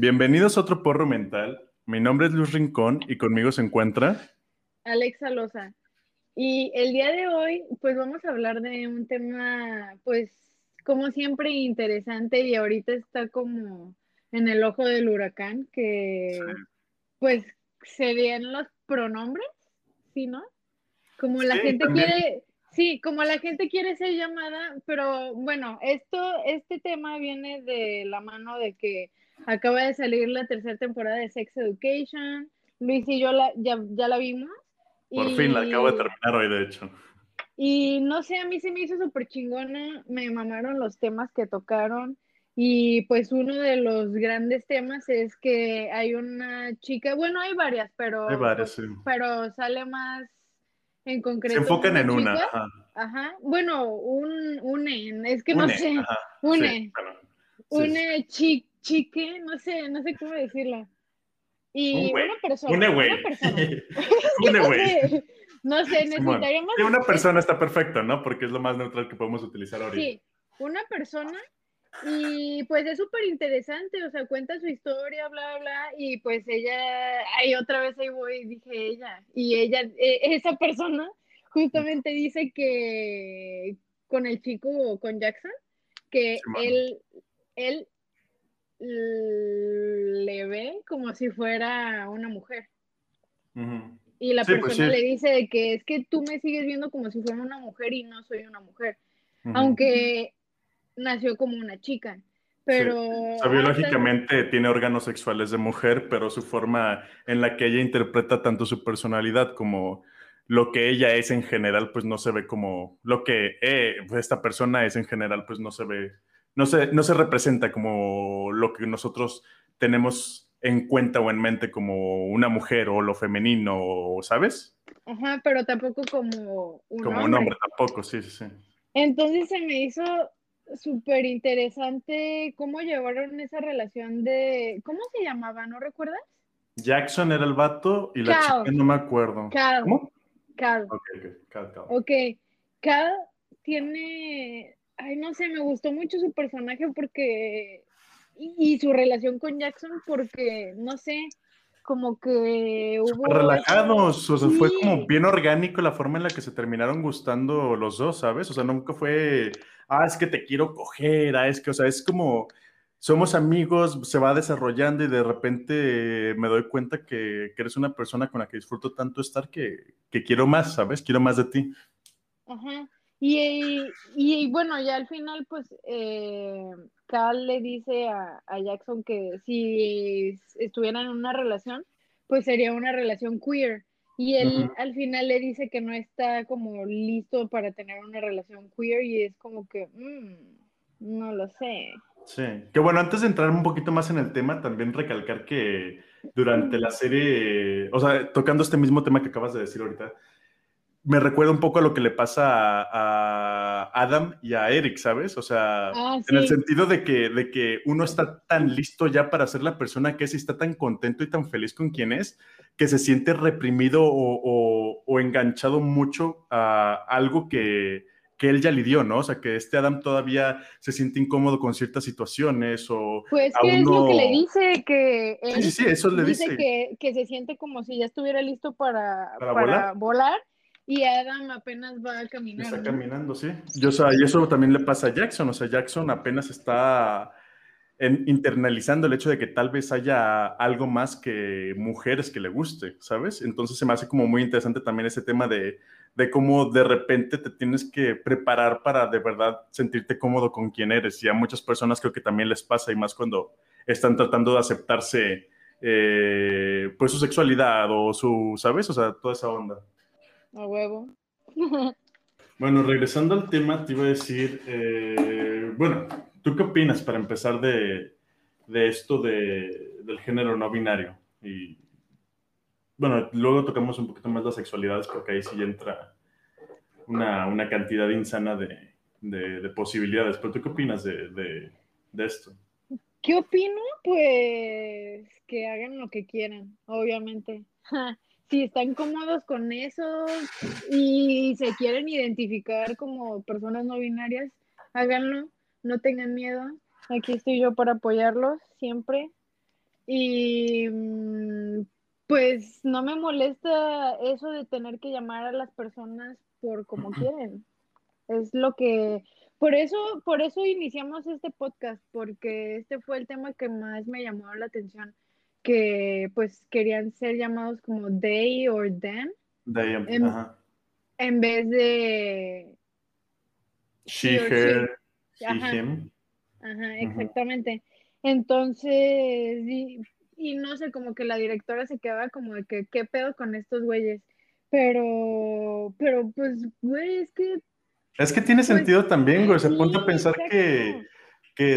Bienvenidos a otro porro mental. Mi nombre es Luis Rincón y conmigo se encuentra Alexa Loza. Y el día de hoy, pues vamos a hablar de un tema, pues como siempre interesante y ahorita está como en el ojo del huracán, que pues serían los pronombres, ¿sí, no? Como la gente quiere, sí, como la gente quiere ser llamada, pero bueno, esto, este tema viene de la mano de que acaba de salir la tercera temporada de Sex Education. Luis y yo la, ya, ya la vimos. Por fin la acabo de terminar hoy, de hecho. Y no sé, a mí se me hizo súper chingona, me mamaron los temas que tocaron. Y pues uno de los grandes temas es que hay una chica, bueno, hay varias, pero, hay varias, sí. pero sale más en concreto. Se enfocan en una. Ajá. Bueno, un, une, es que no sé, une. une chica chique, no sé, no sé cómo decirlo. Y una persona. Una güey. Una güey. no sé, necesitaríamos. Sí, una persona está perfecto, ¿no? Porque es lo más neutral que podemos utilizar ahorita. Sí, una persona. Y pues es súper interesante, o sea, cuenta su historia, bla, bla, y pues ella, ahí otra vez ahí voy, dije ella, y ella, e, esa persona justamente dice que con el chico, con Jackson, que él, él le ve como si fuera una mujer. Y la pues persona le dice que es que tú me sigues viendo como si fuera una mujer y no soy una mujer. Aunque nació como una chica. Pero. biológicamente tiene órganos sexuales de mujer, pero su forma en la que ella interpreta tanto su personalidad como lo que ella es en general, pues no se ve como lo que eh, esta persona es en general, pues no se ve no se, no se representa como lo que nosotros tenemos en cuenta o en mente como una mujer o lo femenino, ¿sabes? Ajá, pero tampoco como un como un hombre, tampoco, sí, sí, sí. Entonces se me hizo súper interesante cómo llevaron esa relación de, ¿cómo se llamaba? ¿No recuerdas? Jackson era el vato y la chica no me acuerdo. Cal. ¿Cómo? Cal. Ok, ok, Cal, Cal. Ok, Cal tiene ay, no sé, me gustó mucho su personaje porque, y, su relación con Jackson porque, no sé, como que hubo... relajados, o sea, fue como bien orgánico la forma en la que se terminaron gustando los dos, ¿sabes? O sea, nunca fue, ah, es que te quiero coger, ah, es que, o sea, es como, somos amigos, se va desarrollando y de repente me doy cuenta que, que eres una persona con la que disfruto tanto estar que, que quiero más, ¿sabes? Quiero más de ti. Ajá. Y, y, bueno, ya al final, pues, eh, Cal le dice a, Jackson que si estuvieran en una relación, pues sería una relación queer. Y él al final le dice que no está como listo para tener una relación queer y es como que, mm, no lo sé. Sí, que bueno, antes de entrar un poquito más en el tema, también recalcar que durante la serie, o sea, tocando este mismo tema que acabas de decir ahorita, me recuerda un poco a lo que le pasa a, Adam y a Eric, ¿sabes? O sea, ah, en el sentido de que, de que uno está tan listo ya para ser la persona que es y está tan contento y tan feliz con quien es, que se siente reprimido o, enganchado mucho a algo que, él ya lidió, ¿no? O sea, que este Adam todavía se siente incómodo con ciertas situaciones o... Pues que es lo que le dice, que... sí, sí, eso le dice. Que, que, se siente como si ya estuviera listo para, ¿Para, volar y Adam apenas va caminando. Está caminando, sí. Yo, o sea, y eso también le pasa a Jackson. O sea, Jackson apenas está internalizando el hecho de que tal vez haya algo más que mujeres que le guste, ¿sabes? Entonces se me hace como muy interesante también ese tema de, de cómo de repente te tienes que preparar para de verdad sentirte cómodo con quien eres. Y a muchas personas creo que también les pasa, y más cuando están tratando de aceptarse, eh, pues su sexualidad o su, ¿sabes? O sea, toda esa onda. A huevo. bueno, regresando al tema, te iba a decir, eh, bueno, ¿tú qué opinas para empezar de, esto de, del género no binario? Y bueno, luego tocamos un poquito más las sexualidades porque ahí sí entra una, cantidad insana de, posibilidades. Pero ¿tú qué opinas de, de esto? ¿Qué opino? Pues que hagan lo que quieran, obviamente. si están cómodos con eso y se quieren identificar como personas no binarias, háganlo, no tengan miedo. Aquí estoy yo para apoyarlos siempre. Y mm, pues no me molesta eso de tener que llamar a las personas por como quieren. Es lo que, por eso, por eso iniciamos este podcast, porque este fue el tema que más me llamó la atención, que pues querían ser llamados como they or them. They, en, ajá. en vez de She, her, she. Ajá. him. Ajá, exactamente. Entonces, y, y no sé, como que la directora se quedaba como de que, ¿qué pedo con estos güeyes? Pero, pero pues, güey, es que, Es que tiene pues, sentido también, güey. Se sí, ponte a pensar exacto. que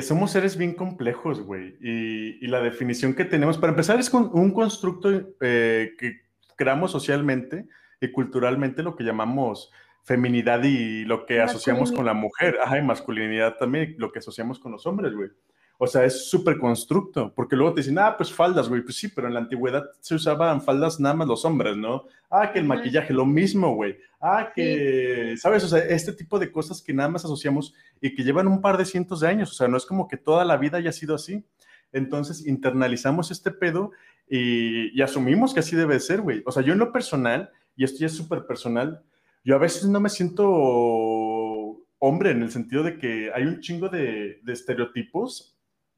somos seres bien complejos, güey. Y, y la definición que tenemos, para empezar, es con un constructo eh, que creamos socialmente y culturalmente, lo que llamamos feminidad y lo que asociamos con la mujer. Ajá, y masculinidad también, lo que asociamos con los hombres, güey. O sea, es súper constructo, porque luego te dicen, ah, pues faldas, güey. Pues sí, pero en la antigüedad se usaban faldas nada más los hombres, ¿no? Ah, que el maquillaje, lo mismo, güey. Ah, que, ¿sabes? O sea, este tipo de cosas que nada más asociamos y que llevan un par de cientos de años. O sea, no es como que toda la vida haya sido así. Entonces internalizamos este pedo y, y asumimos que así debe ser, güey. O sea, yo en lo personal, y esto ya es súper personal, yo a veces no me siento hombre en el sentido de que hay un chingo de, de estereotipos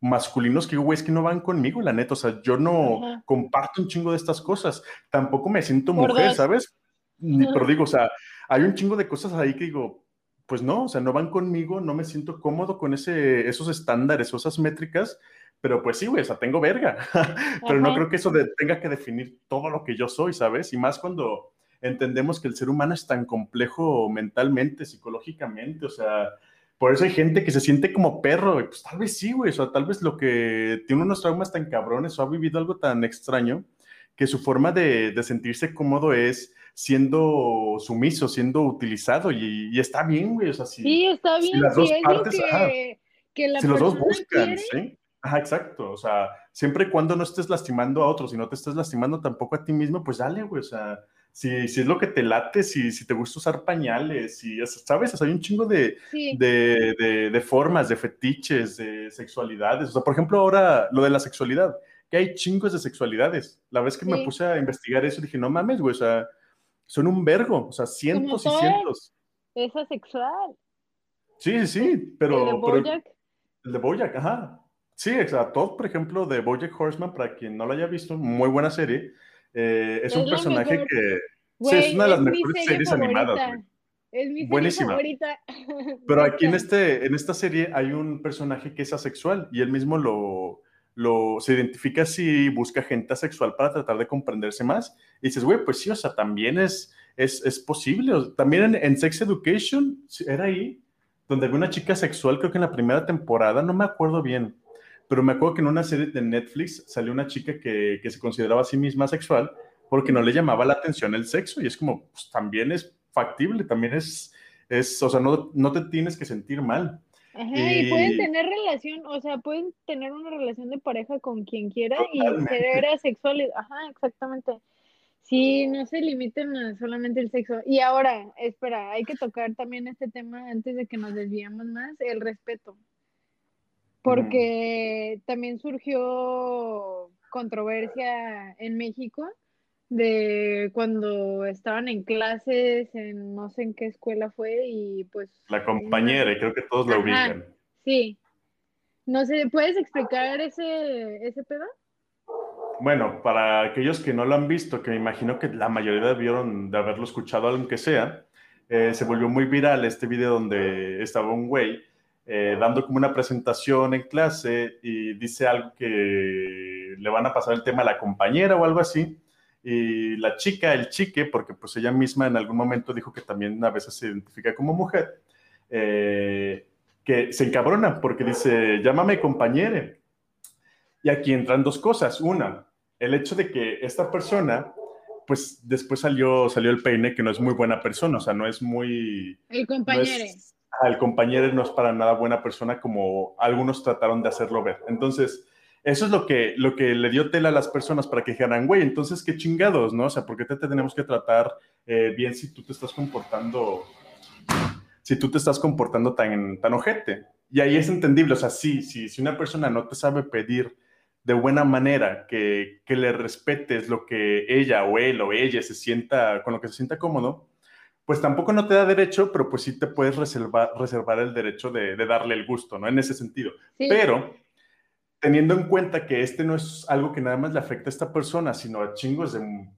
masculinos que, güey, es que no van conmigo, la neta. O sea, yo no Ajá. comparto un chingo de estas cosas. Tampoco me siento Por mujer, dos. ¿sabes? Ni, pero digo, o sea, hay un chingo de cosas ahí que digo, pues no, o sea, no van conmigo, no me siento cómodo con ese, esos estándares o esas métricas, pero pues sí, güey, o sea, tengo verga. pero no creo que eso de- tenga que definir todo lo que yo soy, ¿sabes? Y más cuando entendemos que el ser humano es tan complejo mentalmente, psicológicamente, o sea, por eso hay gente que se siente como perro, pues tal vez sí, güey, o sea, tal vez lo que tiene unos traumas tan cabrones o ha vivido algo tan extraño, que su forma de, de sentirse cómodo es siendo sumiso, siendo utilizado, y, y está bien, güey, o sea, si, Sí, está si bien, las dos es partes, ajá, que, que la si los dos buscan, quiere, ¿sí? Ajá, exacto, o sea, siempre y cuando no estés lastimando a otros y no te estés lastimando tampoco a ti mismo, pues dale, güey, o sea, si, si es lo que te late, si, si te gusta usar pañales, si, es- ¿sabes? O sea, hay un chingo de, sí, de, de, de formas, de fetiches, de sexualidades. O sea, por ejemplo, ahora lo de la sexualidad, que hay chingos de sexualidades. La vez que me Sí. puse a investigar eso, dije, no mames, güey, o sea, son un vergo, o sea, cientos y cientos. es asexual. Sí, sí, sí, pero... el de pero- Bojack, el de Bojack, ajá. Sí, exacto. Todd, por ejemplo, de Bojack Horseman, para quien no lo haya visto, muy buena serie. Eh, es, Es un personaje mejor. que... güey, sí, es una de las mejores serie series animadas, güey. Es mi serie Buenísima. favorita. Pero aquí en, este, en esta serie hay un personaje que es asexual y él mismo lo, lo se identifica así, busca gente asexual para tratar de comprenderse más. Y dices, güey, pues sí, o sea, también es, es, es posible. También en, en Sex Education era ahí, donde había una chica sexual, creo que en la primera temporada, no me acuerdo bien, pero me acuerdo que en una serie de Netflix salió una chica que, que se consideraba a sí misma sexual porque no le llamaba la atención el sexo y es como, pues también es factible, también es, es o sea, no, no te tienes que sentir mal. Ajá, y Y- pueden tener relación, o sea, pueden tener una relación de pareja con quien quiera y ser asexuales. Ajá, exactamente. Sí, no se limiten a solamente el sexo. Y ahora, espera, hay que tocar también este tema antes de que nos desviemos más, el respeto. Porque también surgió controversia en México de cuando estaban en clases, en no sé en qué escuela fue, y pues... La compañera, y creo que todos la Ajá. ubican. Sí. No sé, ¿puedes explicar ese, ese pedo? Bueno, para aquellos que no lo han visto, que me imagino que la mayoría debieron de haberlo escuchado, aunque sea, eh, se volvió muy viral este video donde estaba un güey eh, dando como una presentación en clase y dice algo que le van a pasar el tema a la compañera o algo así. Y la chica, el chique, porque pues ella misma en algún momento dijo que también a veces se identifica como mujer, eh, que se encabrona porque dice, llámame compañere. Y aquí entran dos cosas. Una, el hecho de que esta persona, pues después salió, salió el peine, que no es muy buena persona, o sea, no es muy... El no compañero. es- el compañero no es para nada buena persona como algunos trataron de hacerlo ver. Entonces, eso es lo que, lo que le dio tela a las personas para que dijeran, güey, entonces qué chingados, ¿no? O sea, ¿por qué te tenemos que tratar eh, bien si tú te estás comportando, si tú te estás comportando tan, tan ojete? Y ahí es entendible, o sea, sí, sí, si una persona no te sabe pedir de buena manera, que, que le respetes lo que ella o él o ella se sienta, con lo que se sienta cómodo, pues tampoco no te da derecho, pero pues sí te puedes reservar, reservar el derecho de, darle el gusto, ¿no? En ese sentido. Pero teniendo en cuenta que este no es algo que nada más le afecta a esta persona, sino a chingos de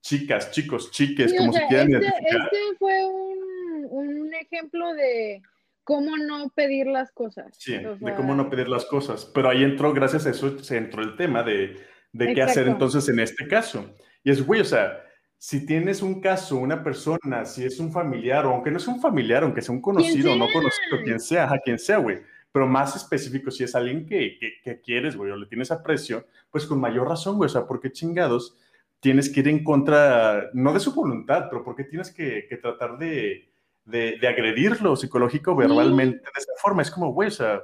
chicas, chicos, chiques, como se quieran este, Este fue un, un, ejemplo de cómo no pedir las cosas. Sí, de cómo no pedir las cosas. Pero ahí entró, gracias a eso, se entró el tema de, de qué hacer entonces en este caso. Y es, güey, o sea, si tienes un caso, una persona, si es un familiar, o aunque no es un familiar, aunque sea un conocido o no conocido, quien sea, a quien sea, güey, pero más específico, si es alguien que, que, quieres, güey, o le tienes aprecio, pues con mayor razón, güey, o sea, porque chingados tienes que ir en contra, no de su voluntad, pero porque tienes que, que tratar de, de, de, agredirlo psicológico, verbalmente, de esa forma. Es como, güey, o sea,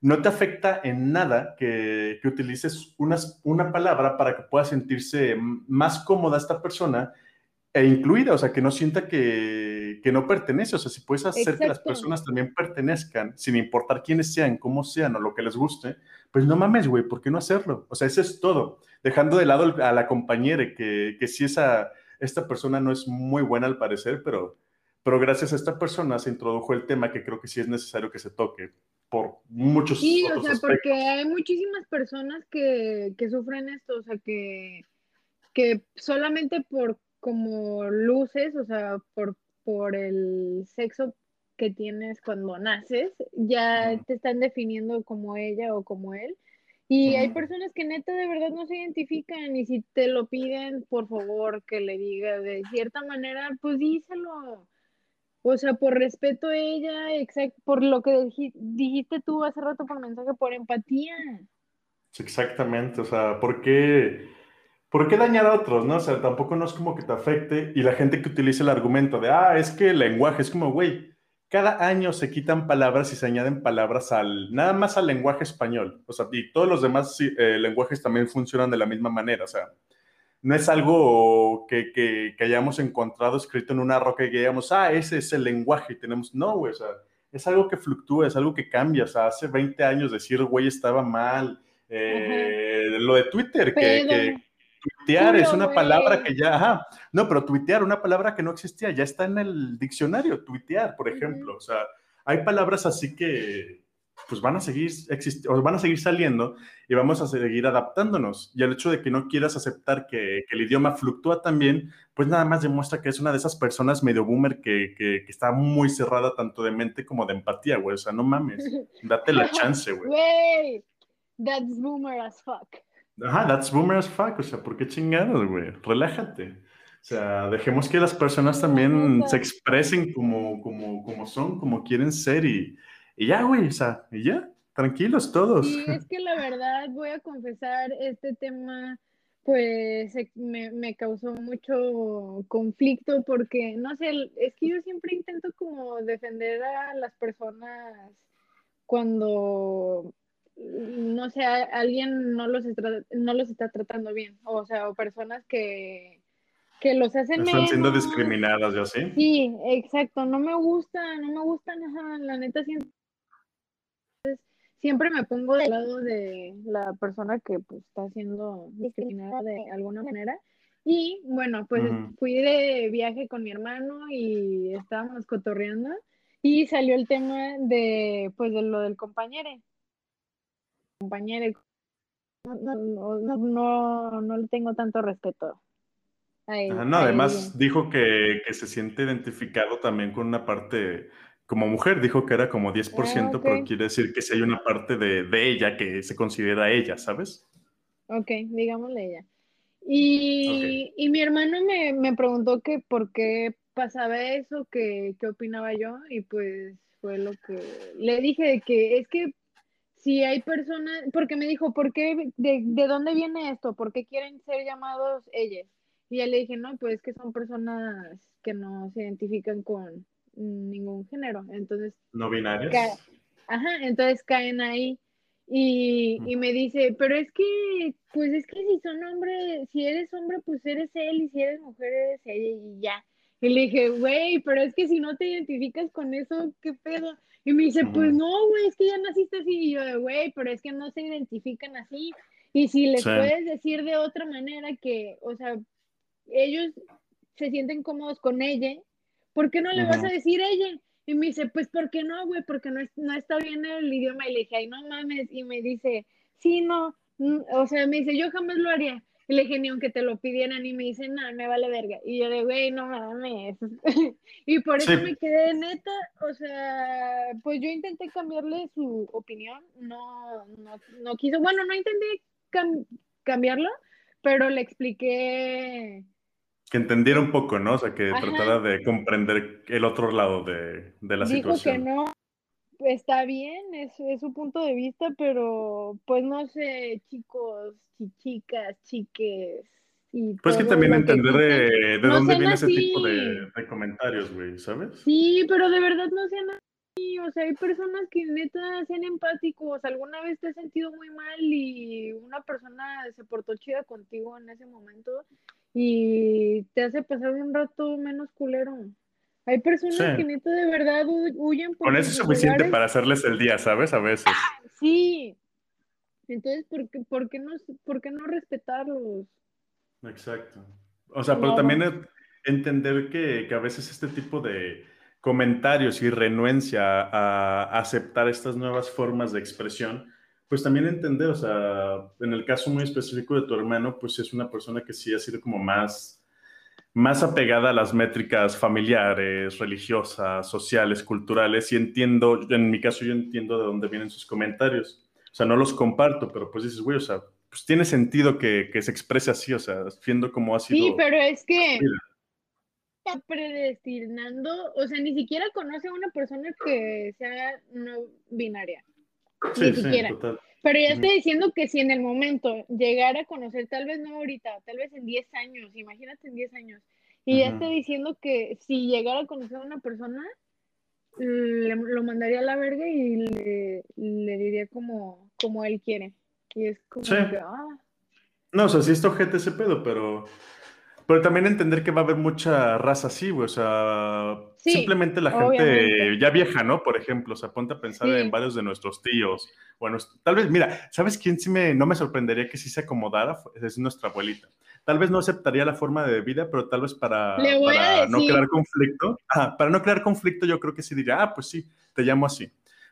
no te afecta en nada que, que utilices una, una palabra para que pueda sentirse más cómoda esta persona e incluida, o sea, que no sienta que, que no pertenece, o sea, si puedes hacer que las personas también pertenezcan, sin importar quiénes sean, cómo sean o lo que les guste, pues no mames, güey, ¿por qué no hacerlo? O sea, eso es todo, dejando de lado a la compañera, que, que sí esa, esta persona no es muy buena al parecer, pero, pero gracias a esta persona se introdujo el tema que creo que sí es necesario que se toque, por muchos Sí, o sea, porque hay muchísimas personas que, que sufren esto, o sea, que, que solamente por como luces, o sea, por, por el sexo que tienes cuando naces, ya te están definiendo como ella o como él. Y hay personas que neta de verdad no se identifican y si te lo piden, por favor, que le diga de cierta manera, pues díselo. O sea, por respeto a ella, exacto, por lo que dijiste tú hace rato por mensaje, por empatía. Exactamente, o sea, ¿por qué, ¿por qué dañar a otros, no? O sea, tampoco no es como que te afecte y la gente que utiliza el argumento de, ah, es que el lenguaje es como, güey, cada año se quitan palabras y se añaden palabras al, nada más al lenguaje español, o sea, y todos los demás eh, lenguajes también funcionan de la misma manera, o sea, no es algo que, que, hayamos encontrado escrito en una roca y que digamos, ah, ese es el lenguaje y tenemos, no, güey, o sea, es algo que fluctúa, es algo que cambia, o sea, hace 20 años decir, güey, estaba mal, eh, lo de Twitter, que, tuitear es una palabra que ya, ajá, no, pero tuitear, una palabra que no existía, ya está en el diccionario, tuitear, por ejemplo, o sea, hay palabras así que, pues van a seguir o van a seguir saliendo y vamos a seguir adaptándonos. Y el hecho de que no quieras aceptar que, el idioma fluctúa también, pues nada más demuestra que es una de esas personas medio boomer que, que, está muy cerrada tanto de mente como de empatía, güey. O sea, no mames, date la chance, güey. Güey, that's boomer as fuck. Ajá, that's boomer as fuck. O sea, ¿por qué chingados, güey? Relájate. O sea, dejemos que las personas también se expresen como, como, como son, como quieren ser y, y ya, güey, o sea, y ya, tranquilos todos. Sí, es que la verdad, voy a confesar, este tema pues me, me, causó mucho conflicto porque, no sé, es que yo siempre intento como defender a las personas cuando, no sé, alguien no los está, no los está tratando bien, o sea, o personas que, que los hacen Están siendo discriminadas, ¿ya sí? Sí, exacto, no me gusta, no me gusta, la neta siento siempre me pongo del lado de la persona que pues, está siendo discriminada de alguna manera. Y bueno, pues fui de viaje con mi hermano y estábamos cotorreando y salió el tema de pues de lo del compañero. Compañero, no, no, no, le tengo tanto respeto. no, además dijo que, que, se siente identificado también con una parte como mujer dijo que era como 10%, ah, pero quiere decir que si hay una parte de, de, ella que se considera ella, ¿sabes? Ok, digámosle ella. Y, y mi hermano me, me, preguntó que por qué pasaba eso, que qué opinaba yo, y pues fue lo que le dije que es que si hay personas, porque me dijo, ¿por qué, de, de dónde viene esto? ¿Por qué quieren ser llamados ellas? Y ya le dije, no, pues que son personas que no se identifican con, ningún género. Entonces. No binarios. Ajá, entonces caen ahí. Y, y, me dice, pero es que, pues es que si son hombres, si eres hombre, pues eres él, y si eres mujer, eres ella, y ya. Y le dije, güey, pero es que si no te identificas con eso, ¿qué pedo? Y me dice, pues no, güey, es que ya naciste así. Y yo, güey, pero es que no se identifican así. Y si les puedes decir de otra manera que, o sea, ellos se sienten cómodos con ella, ¿por qué no le vas a decir ella? Y me dice, pues, ¿por qué no, güey? Porque no, no está bien el idioma. Y le dije, ay, no mames. Y me dice, sí, no. Mm", o sea, me dice, yo jamás lo haría. Y le dije, ni aunque te lo pidieran. Y me dice, no, me vale verga. Y yo le güey, no mames. y por eso me quedé neta. O sea, pues yo intenté cambiarle su opinión. No, no, no quiso. Bueno, no intenté cambiarlo, pero le expliqué que entendiera un poco, ¿no? O sea, que tratara de comprender el otro lado de, de la Dijo situación. que no, está bien, es, es, su punto de vista, pero pues no sé, chicos, chicas, chiques. Y pues que también entender de, de dónde viene ese tipo de, de comentarios, güey, ¿sabes? Sí, pero de verdad no sean así, o sea, hay personas que neta sean empáticos, alguna vez te has sentido muy mal y una persona se portó chida contigo en ese momento y te hace pasar un rato menos culero. Hay personas que neta de verdad huyen por Con eso es suficiente para hacerles el día, ¿sabes? A veces. Sí. Entonces, ¿por qué, por qué, no, por qué no respetarlos? Exacto. O sea, pero también entender que, que, a veces este tipo de comentarios y renuencia a aceptar estas nuevas formas de expresión pues también entender, o sea, en el caso muy específico de tu hermano, pues es una persona que sí ha sido como más, más apegada a las métricas familiares, religiosas, sociales, culturales, y entiendo, en mi caso yo entiendo de dónde vienen sus comentarios. O sea, no los comparto, pero pues dices, güey, o sea, pues tiene sentido que, que se exprese así, o sea, viendo cómo ha sido. Sí, pero es que está predestinando, o sea, ni siquiera conoce a una persona que sea no binaria. Ni siquiera. Pero ya estoy diciendo que si en el momento llegara a conocer, tal vez no ahorita, tal vez en 10 años, imagínate en 10 años, y ya estoy diciendo que si llegara a conocer a una persona, lo mandaría a la verga y le, diría como, como él quiere. Y es como que, ah. No, o sea, sí está ojete ese pedo, pero pero también entender que va a haber mucha raza así, güey. O sea, simplemente la gente ya vieja, ¿no? Por ejemplo, o sea, ponte a pensar en varios de nuestros tíos. Bueno, tal vez, mira, ¿sabes quién sí me, no me sorprendería que sí se acomodara? Es nuestra abuelita. Tal vez no aceptaría la forma de vida, pero tal vez para, no crear conflicto. para no crear conflicto, yo creo que sí diría, ah, pues sí, te llamo así.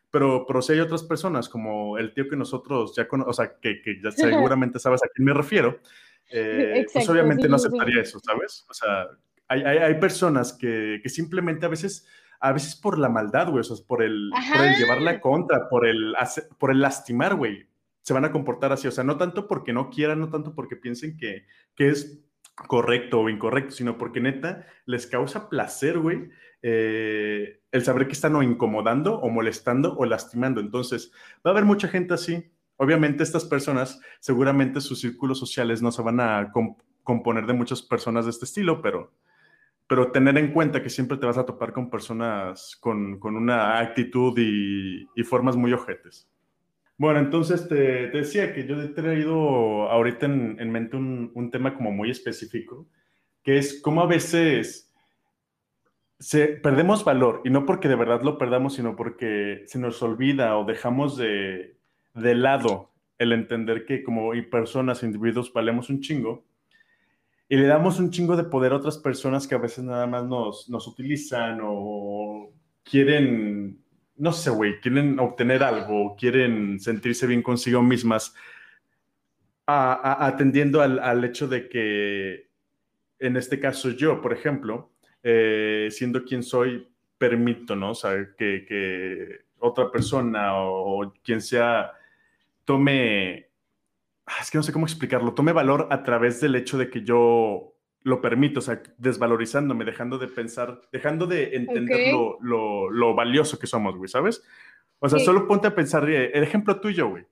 Pero, pero si hay otras personas, como el tío que nosotros ya conocemos, o sea, que, que ya seguramente sabes a quién me refiero, eh, pues obviamente no aceptaría eso, ¿sabes? O sea, hay, hay, hay personas que, que, simplemente a veces, a veces por la maldad, güey, o sea, por el, por el llevar contra, por el, por el lastimar, güey, se van a comportar así. O sea, no tanto porque no quieran, no tanto porque piensen que, que es correcto o incorrecto, sino porque neta les causa placer, güey, eh, el saber que están o incomodando o molestando o lastimando. Entonces, va a haber mucha gente así Obviamente estas personas, seguramente sus círculos sociales no se van a componer de muchas personas de este estilo, pero, pero tener en cuenta que siempre te vas a topar con personas con, una actitud y, formas muy ojetes. Bueno, entonces te, decía que yo he traído ahorita en, mente un, un, tema como muy específico, que es cómo a veces se, perdemos valor, y no porque de verdad lo perdamos, sino porque se nos olvida o dejamos de, de lado el entender que como personas, individuos, valemos un chingo y le damos un chingo de poder a otras personas que a veces nada más nos, nos utilizan o quieren, no sé, güey, quieren obtener algo, quieren sentirse bien consigo mismas, atendiendo al, hecho de que, en este caso yo, por ejemplo, eh, siendo quien soy, permito, ¿no? O sea, que, que otra persona o quien sea tome, ah, es que no sé cómo explicarlo, tome valor a través del hecho de que yo lo permito, o sea, desvalorizándome, dejando de pensar, dejando de entender lo, valioso que somos, güey, ¿sabes? O sea, solo ponte a pensar, eh, el ejemplo tuyo, güey.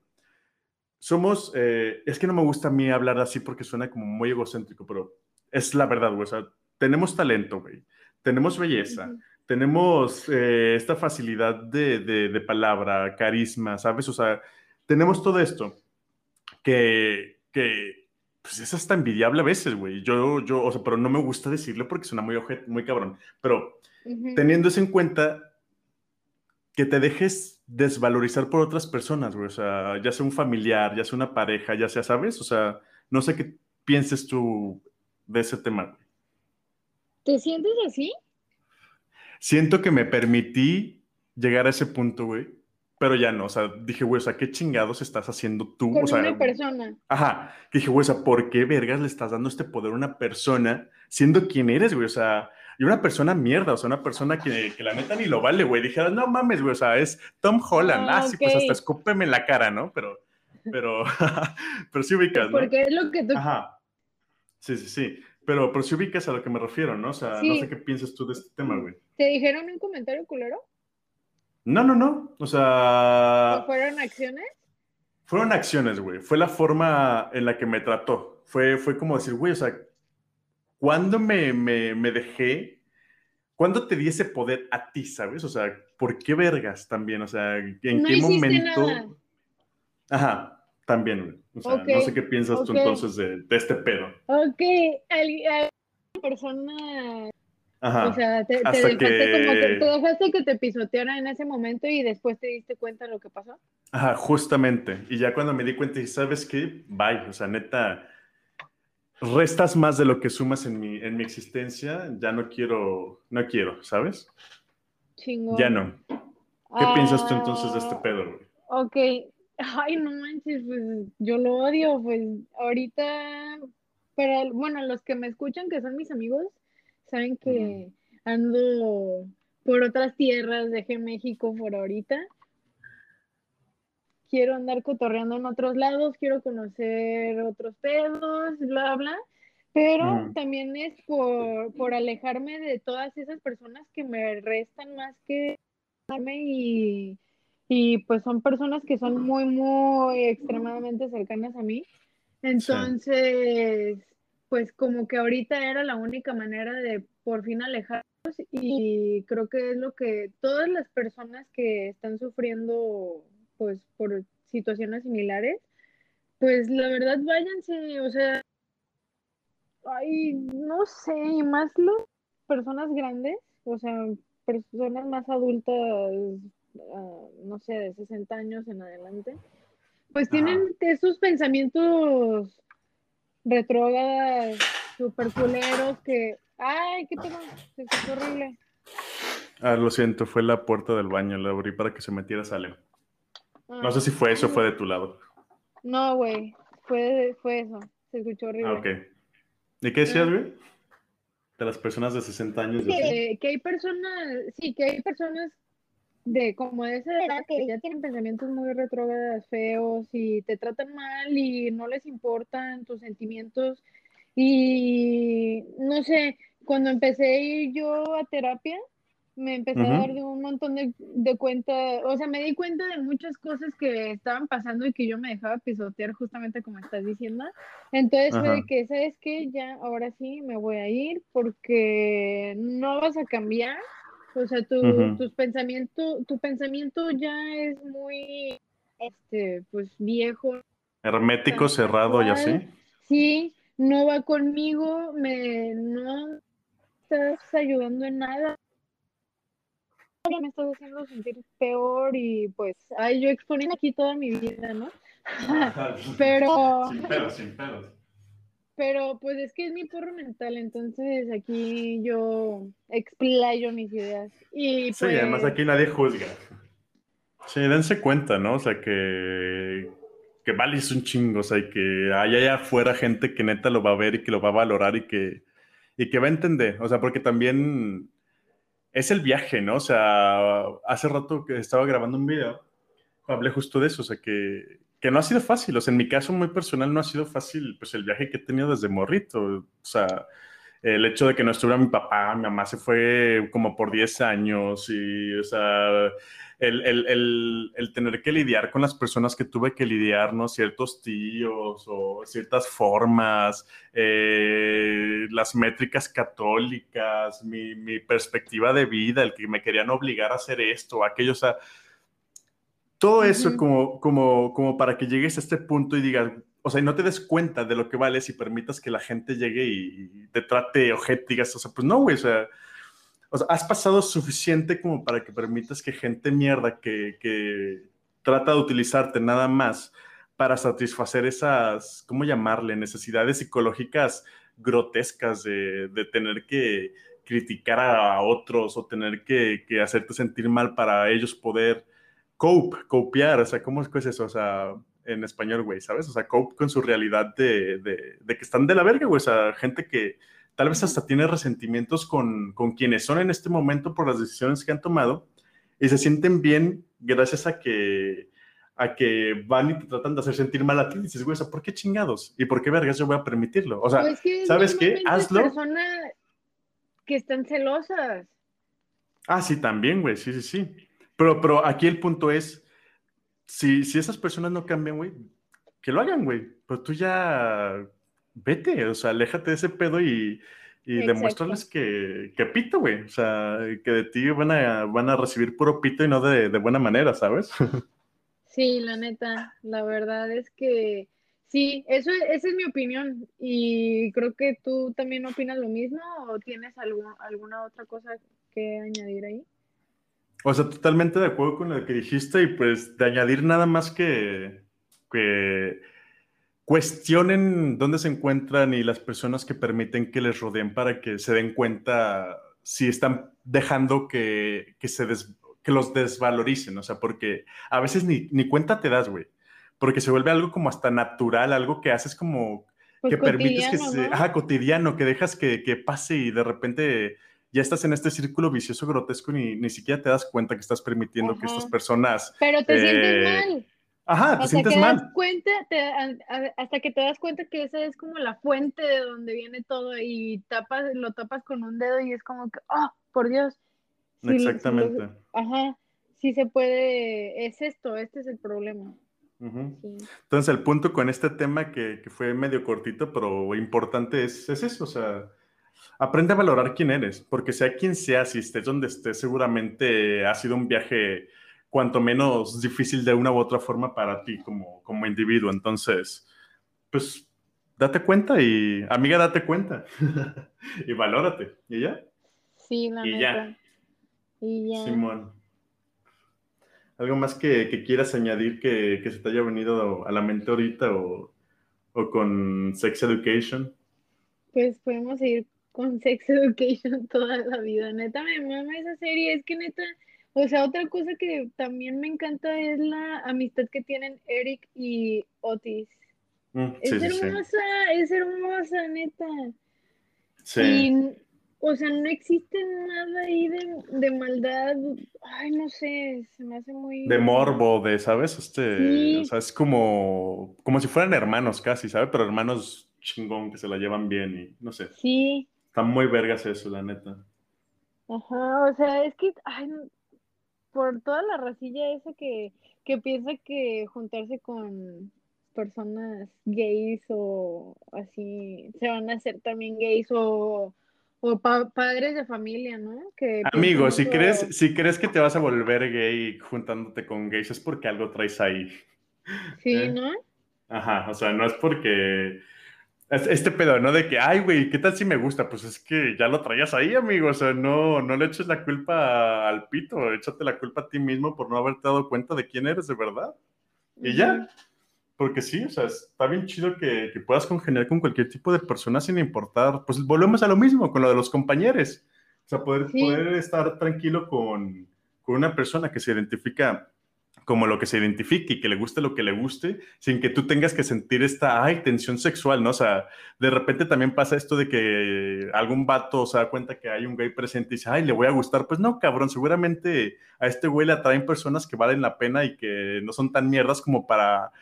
Somos, eh, es que no me gusta a mí hablar así porque suena como muy egocéntrico, pero es la verdad, güey. O sea, tenemos talento, güey. Tenemos belleza. Tenemos eh, esta facilidad de, de palabra, carisma, ¿sabes? O sea, tenemos todo esto que, que pues es hasta envidiable a veces, güey. Yo, yo, o sea, pero no me gusta decirlo porque suena muy, muy cabrón. Pero teniendo eso en cuenta, que te dejes desvalorizar por otras personas, güey. O sea, ya sea un familiar, ya sea una pareja, ya sea, ¿sabes? O sea, no sé qué pienses tú de ese tema. ¿Te sientes así? Siento que me permití llegar a ese punto, güey. Pero ya no, o sea, dije, güey, o sea, ¿qué chingados estás haciendo tú? Con o sea, una persona. Ajá, dije, güey, o sea, ¿por qué vergas le estás dando este poder a una persona siendo quien eres, güey? O sea, y una persona mierda, o sea, una persona que, que la neta ni lo vale, güey. Dije, no mames, güey, o sea, es Tom Holland. Ah, sí, pues hasta escúpeme en la cara, ¿no? Pero, pero, pero sí ubicas, ¿no? Porque es lo que tú... Ajá. Sí, sí, sí. Pero, pero sí ubicas a lo que me refiero, ¿no? O sea, no sé qué piensas tú de este tema, güey. ¿Te dijeron un comentario culero? No, no, no. O sea... ¿Fueron acciones? Fueron acciones, güey. Fue la forma en la que me trató. Fue, fue como decir, güey, o sea, ¿cuándo me, me, dejé? ¿Cuándo te di ese poder a ti, sabes? O sea, ¿por qué vergas también? O sea, ¿en qué momento? Ajá, también, güey. O sea, no sé qué piensas tú entonces de, este pedo. Ok, alguna persona Ajá. O sea, te, dejaste que... como que te dejaste que te pisoteara en ese momento y después te diste cuenta de lo que pasó. Ajá, justamente. Y ya cuando me di cuenta, y sabes qué, bye. O sea, neta, restas más de lo que sumas en mi, en mi existencia, ya no quiero, no quiero, ¿sabes? Chingón. Ya no. ¿Qué piensas tú entonces de este pedo, güey? Ok. Ay, no manches, pues yo lo odio, pues ahorita, pero bueno, los que me escuchan, que son mis amigos, saben que ando por otras tierras, dejé México por ahorita. Quiero andar cotorreando en otros lados, quiero conocer otros pedos, bla, bla, pero también es por, por alejarme de todas esas personas que me restan más que y, y pues son personas que son muy, muy extremadamente cercanas a mí. Entonces, pues como que ahorita era la única manera de por fin alejarnos y creo que es lo que todas las personas que están sufriendo pues por situaciones similares, pues la verdad váyanse, o sea, ay, no sé, y más las personas grandes, o sea, personas más adultas, ah, no sé, de 60 años en adelante, pues tienen esos pensamientos retrógradas, super culeros que, ay, qué pedo, es horrible. Ah, lo siento, fue la puerta del baño, la abrí para que se metiera, sale. No sé si fue eso o fue de tu lado. No, güey. Fue, fue eso. Se escuchó horrible. Ah, ok. ¿Y qué decías, güey? De las personas de 60 años. Que, que hay personas, sí, que hay personas de como de esa edad que ya tienen pensamientos muy retrógrados, feos y te tratan mal y no les importan tus sentimientos. Y no sé, cuando empecé a ir yo a terapia, me empecé a dar de un montón de, de cuenta, o sea, me di cuenta de muchas cosas que estaban pasando y que yo me dejaba pisotear justamente como estás diciendo. Entonces fue de que, ¿sabes qué? Ya, ahora sí me voy a ir porque no vas a cambiar. O sea, tu, tus pensamientos, tu pensamiento ya es muy, este, pues viejo. Hermético, cerrado y así. Sí, no va conmigo, me, no estás ayudando en nada me estás haciendo sentir peor y pues, ay, yo exponiendo aquí toda mi vida, ¿no? pero... Sin pedos, sin pedos. Pero pues es que es mi porro mental, entonces aquí yo explayo mis ideas. Y, Sí, además pues aquí nadie juzga. Sí, dense cuenta, ¿no? O sea, que, que vales un chingo, o sea, y que hay allá afuera gente que neta lo va a ver y que lo va a valorar y que, y que va a entender. O sea, porque también es el viaje, ¿no? O sea, hace rato que estaba grabando un video, hablé justo de eso, o sea, que, que no ha sido fácil, o sea, en mi caso muy personal no ha sido fácil, pues el viaje que he tenido desde morrito, o sea, el hecho de que no estuviera mi papá, mi mamá se fue como por 10 años y, o sea, el, tener que lidiar con las personas que tuve que lidiar, ¿no? Ciertos tíos o ciertas formas, eh, las métricas católicas, mi, perspectiva de vida, el que me querían obligar a hacer esto aquello, o sea, todo eso como, como, como para que llegues a este punto y digas, o sea, y no te des cuenta de lo que vales y permitas que la gente llegue y, te trate ojete, digas, o sea, pues no, güey, o sea, o sea, has pasado suficiente como para que permitas que gente mierda que, que trata de utilizarte nada más para satisfacer esas, ¿cómo llamarle? Necesidades psicológicas grotescas de, de tener que criticar a otros o tener que, que, hacerte sentir mal para ellos poder cope, copiar, o sea, ¿cómo es eso? O sea, en español, güey, ¿sabes? O sea, cope con su realidad de, de, de, que están de la verga, güey, o sea, gente que tal vez hasta tiene resentimientos con, con quienes son en este momento por las decisiones que han tomado y se sienten bien gracias a que a que van y te tratan de hacer sentir mal a ti. Y dices, güey, ¿por qué chingados? ¿Y por qué vergas yo voy a permitirlo? O sea, pues que ¿sabes qué? Hazlo. personas que están celosas. Ah, sí, también, güey, sí, sí, sí. Pero, pero aquí el punto es, si, si esas personas no cambian, güey, que lo hagan, güey. Pero tú ya vete, o sea, aléjate de ese pedo y, y demuéstrales que, que pito, güey. O sea, que de ti van a, van a recibir puro pito y no de, de buena manera, ¿sabes? Sí, la neta, la verdad es que sí, eso, esa es mi opinión y creo que tú también opinas lo mismo o tienes alguna, alguna otra cosa que añadir ahí. O sea, totalmente de acuerdo con lo que dijiste y pues de añadir nada más que, que cuestionen dónde se encuentran y las personas que permiten que les rodeen para que se den cuenta si están dejando que, que se des, que los desvaloricen, o sea, porque a veces ni, ni cuenta te das, güey, porque se vuelve algo como hasta natural, algo que haces como pues que permites que sea ajá, cotidiano, que dejas que, que, pase y de repente ya estás en este círculo vicioso grotesco y ni, ni siquiera te das cuenta que estás permitiendo ajá. que estas personas... Pero te eh, sientes mal. Ajá, te hasta sientes que mal. Das cuenta, te, hasta que te das cuenta que esa es como la fuente de donde viene todo y tapas, lo tapas con un dedo y es como que, oh, por Dios, Exactamente. Sí, ajá, sí se puede, es esto, este es el problema. Uh -huh. sí. Entonces el punto con este tema que, que, fue medio cortito, pero importante es, es eso, o sea, aprende a valorar quién eres, porque sea quien sea, si estés donde estés, seguramente ha sido un viaje cuanto menos difícil de una u otra forma para ti como, como individuo. Entonces, pues date cuenta y, amiga, date cuenta y valórate. ¿Y ya? Sí, la y ya. Y ya. Simón. ¿Algo más que, que quieras añadir que, que, se te haya venido a la mente ahorita o, o, con Sex Education? Pues podemos ir con Sex Education toda la vida. Neta, me mama esa serie. Es que neta, o sea, otra cosa que también me encanta es la amistad que tienen Eric y Otis. Mm, es sí, hermosa, sí. es hermosa, neta. Sí. Y o sea, no existe nada ahí de, de, maldad. Ay, no sé, se me hace muy. De morbo, de, ¿sabes? Este, sí. O sea, es como, como si fueran hermanos casi, ¿sabes? Pero hermanos chingón que se la llevan bien y no sé. Sí. Están muy vergas eso, la neta. Ajá, o sea, es que, ay, por toda la racilla esa que, que piensa que juntarse con personas gays o así se van a hacer también gays o o pa padres de familia, ¿no? Que Amigo, si crees, si crees que te vas a volver gay juntándote con gays es porque algo traes ahí. Sí, ¿Eh? ¿no? Ajá, o sea, no es porque... Este pedo, ¿no? De que, ay, güey, ¿qué tal si me gusta? Pues es que ya lo traías ahí, amigo. O sea, no, no le eches la culpa al pito, échate la culpa a ti mismo por no haberte dado cuenta de quién eres de verdad. Y uh -huh. ya. Porque sí, o sea, está bien chido que, que, puedas congeniar con cualquier tipo de persona sin importar. Pues volvemos a lo mismo con lo de los compañeros. O sea, poder, sí. poder estar tranquilo con, con, una persona que se identifica como lo que se identifique y que le guste lo que le guste, sin que tú tengas que sentir esta, ay, tensión sexual, ¿no? O sea, de repente también pasa esto de que algún vato se da cuenta que hay un gay presente y dice, ay, le voy a gustar. Pues no, cabrón, seguramente a este güey le atraen personas que valen la pena y que no son tan mierdas como para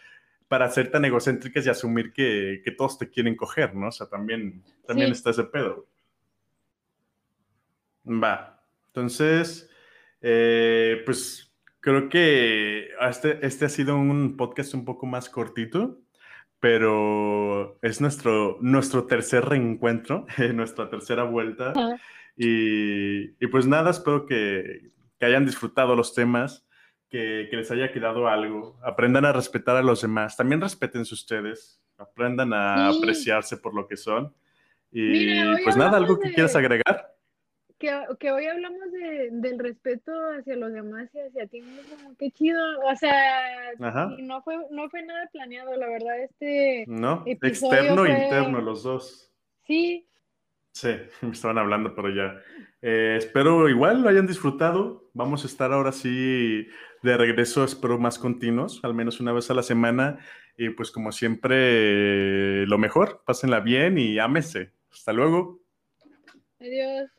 para ser tan egocéntricas y asumir que, que, todos te quieren coger, ¿no? O sea, también, también sí. está ese pedo. Va. Entonces, eh, pues creo que este, este ha sido un podcast un poco más cortito, pero es nuestro, nuestro tercer reencuentro, nuestra tercera vuelta. Uh -huh. y, y, pues nada, espero que, que hayan disfrutado los temas que, que, les haya quedado algo. Aprendan a respetar a los demás. También respétense ustedes. Aprendan a sí. apreciarse por lo que son. Y Mira, pues nada, algo que de... quieras agregar. Que, hoy hablamos de, del respeto hacia los demás y hacia ti mismo. Qué chido. O sea, no fue, no fue nada planeado, la verdad. Este. No, externo e interno, los dos. Sí. Sí, me estaban hablando, pero ya. Eh, espero igual lo hayan disfrutado. Vamos a estar ahora sí de regreso, espero más continuos, al menos una vez a la semana. Y pues como siempre, lo mejor, pásenla bien y ámese. Hasta luego. Adiós.